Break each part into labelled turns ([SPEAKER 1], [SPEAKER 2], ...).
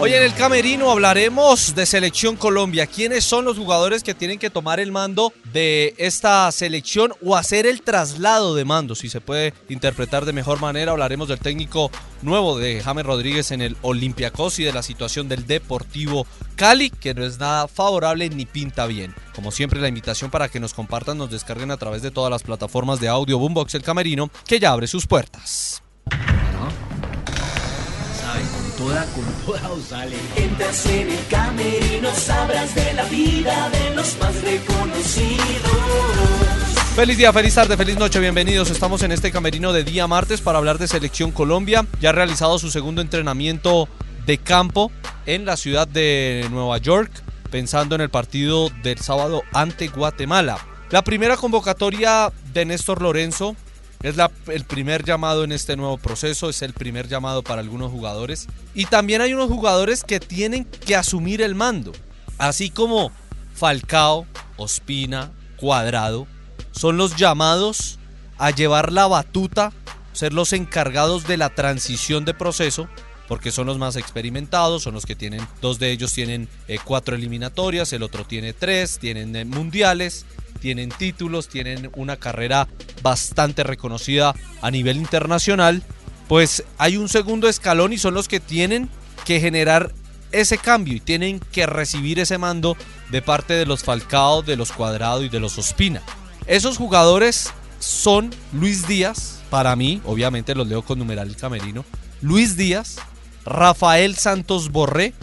[SPEAKER 1] Hoy en el Camerino hablaremos de Selección Colombia. ¿Quiénes son los jugadores que tienen que tomar el mando de esta selección o hacer el traslado de mando? Si se puede interpretar de mejor manera, hablaremos del técnico nuevo de James Rodríguez en el Olympiacos y de la situación del Deportivo Cali, que no es nada favorable ni pinta bien. Como siempre, la invitación para que nos compartan, nos descarguen a través de todas las plataformas de audio Boombox El Camerino, que ya abre sus puertas.
[SPEAKER 2] Toda, con toda os sale.
[SPEAKER 3] Entras en el camerino, sabrás de la vida de los más reconocidos.
[SPEAKER 1] Feliz día, feliz tarde, feliz noche, bienvenidos. Estamos en este camerino de día martes para hablar de Selección Colombia. Ya ha realizado su segundo entrenamiento de campo en la ciudad de Nueva York, pensando en el partido del sábado ante Guatemala. La primera convocatoria de Néstor Lorenzo es el primer llamado en este nuevo proceso, es el primer llamado para algunos jugadores. Y también hay unos jugadores que tienen que asumir el mando, así como Falcao, Ospina, Cuadrado, son los llamados a llevar la batuta, ser los encargados de la transición de proceso, porque son los más experimentados, son los que tienen, dos de ellos tienen eh, cuatro eliminatorias, el otro tiene tres, tienen eh, mundiales, tienen títulos, tienen una carrera bastante reconocida a nivel internacional, pues hay un segundo escalón y son los que tienen que generar ese cambio y tienen que recibir ese mando de parte de los Falcao, de los Cuadrado y de los Ospina. Esos jugadores son Luis Díaz, para mí, obviamente los leo con numeral el camerino, Luis Díaz, Rafael Santos Borré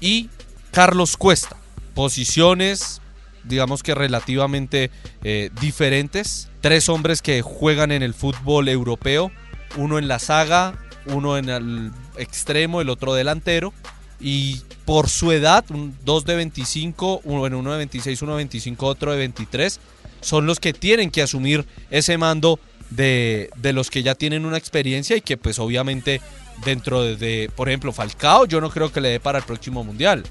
[SPEAKER 1] y Carlos Cuesta. Posiciones, digamos que relativamente eh, diferentes. Tres hombres que juegan en el fútbol europeo, uno en la saga, uno en el extremo, el otro delantero. Y por su edad, dos de 25, uno, uno de 26, uno de 25, otro de 23, son los que tienen que asumir ese mando de, de los que ya tienen una experiencia y que pues obviamente dentro de, de, por ejemplo, Falcao yo no creo que le dé para el próximo mundial.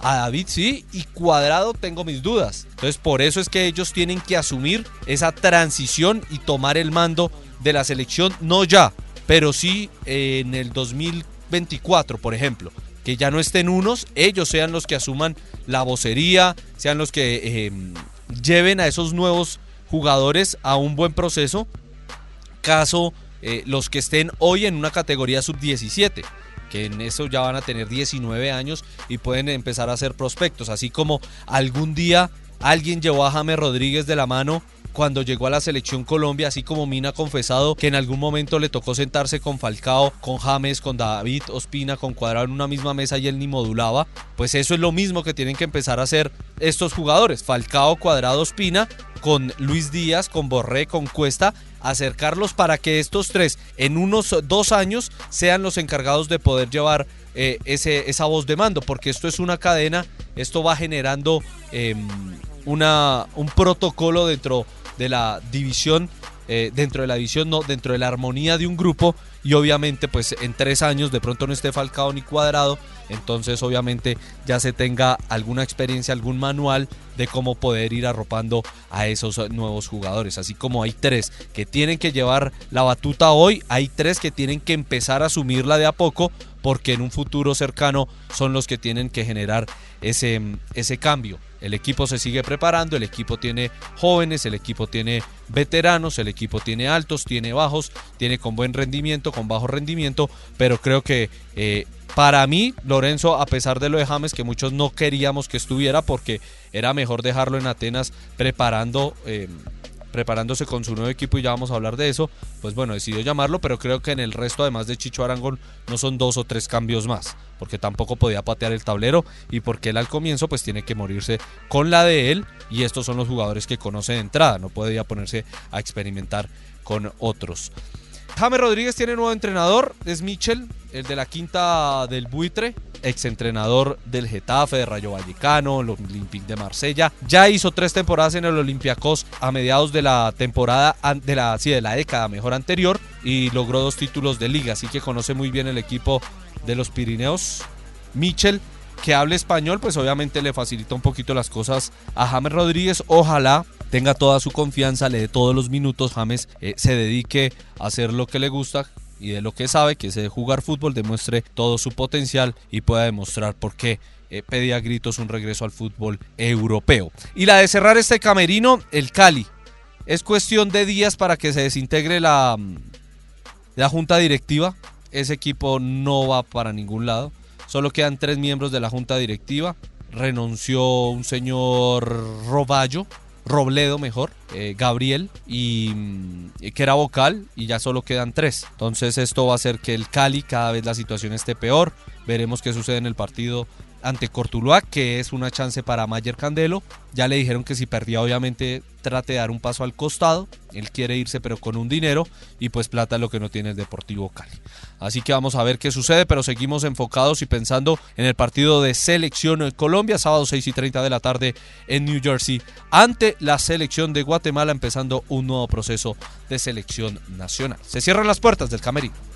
[SPEAKER 1] A David sí, y Cuadrado tengo mis dudas. Entonces por eso es que ellos tienen que asumir esa transición y tomar el mando de la selección, no ya, pero sí en el 2024, por ejemplo. Que ya no estén unos, ellos sean los que asuman la vocería, sean los que eh, lleven a esos nuevos jugadores a un buen proceso. Caso eh, los que estén hoy en una categoría sub-17 que en eso ya van a tener 19 años y pueden empezar a ser prospectos. Así como algún día alguien llevó a James Rodríguez de la mano cuando llegó a la selección Colombia, así como Mina ha confesado que en algún momento le tocó sentarse con Falcao, con James, con David Ospina, con Cuadrado en una misma mesa y él ni modulaba, pues eso es lo mismo que tienen que empezar a hacer estos jugadores, Falcao, Cuadrado, Ospina, con Luis Díaz, con Borré, con Cuesta, acercarlos para que estos tres en unos dos años sean los encargados de poder llevar eh, ese, esa voz de mando, porque esto es una cadena, esto va generando eh, una, un protocolo dentro de la división, eh, dentro de la división, no, dentro de la armonía de un grupo y obviamente pues en tres años de pronto no esté falcado ni cuadrado, entonces obviamente ya se tenga alguna experiencia, algún manual de cómo poder ir arropando a esos nuevos jugadores. Así como hay tres que tienen que llevar la batuta hoy, hay tres que tienen que empezar a asumirla de a poco porque en un futuro cercano son los que tienen que generar ese, ese cambio. El equipo se sigue preparando, el equipo tiene jóvenes, el equipo tiene veteranos, el equipo tiene altos, tiene bajos, tiene con buen rendimiento, con bajo rendimiento, pero creo que eh, para mí, Lorenzo, a pesar de lo de James, que muchos no queríamos que estuviera porque era mejor dejarlo en Atenas preparando... Eh, preparándose con su nuevo equipo y ya vamos a hablar de eso, pues bueno, decidió llamarlo, pero creo que en el resto, además de Chicho Arangón, no son dos o tres cambios más, porque tampoco podía patear el tablero y porque él al comienzo pues tiene que morirse con la de él y estos son los jugadores que conoce de entrada, no podía ponerse a experimentar con otros. James Rodríguez tiene nuevo entrenador, es Michel, el de la quinta del buitre, exentrenador del Getafe, de Rayo Vallecano, el Olympique de Marsella. Ya hizo tres temporadas en el Olympiacos a mediados de la temporada, de la, sí, de la década mejor anterior, y logró dos títulos de liga, así que conoce muy bien el equipo de los Pirineos. Michel, que hable español, pues obviamente le facilita un poquito las cosas a James Rodríguez. Ojalá tenga toda su confianza, le dé todos los minutos, James eh, se dedique a hacer lo que le gusta, y de lo que sabe, que es jugar fútbol, demuestre todo su potencial y pueda demostrar por qué eh, pedía gritos un regreso al fútbol europeo. Y la de cerrar este camerino, el Cali. Es cuestión de días para que se desintegre la, mm, la junta directiva. Ese equipo no va para ningún lado. Solo quedan tres miembros de la junta directiva. Renunció un señor Roballo, Robledo mejor, eh, Gabriel y mm, que era vocal y ya solo quedan tres. Entonces esto va a hacer que el Cali cada vez la situación esté peor. Veremos qué sucede en el partido ante Cortuluá, que es una chance para Mayer Candelo. Ya le dijeron que si perdía, obviamente trate de dar un paso al costado. Él quiere irse, pero con un dinero. Y pues plata lo que no tiene el Deportivo Cali. Así que vamos a ver qué sucede, pero seguimos enfocados y pensando en el partido de selección en Colombia, sábado 6 y 30 de la tarde en New Jersey, ante la selección de Guatemala, empezando un nuevo proceso de selección nacional. Se cierran las puertas del camerino.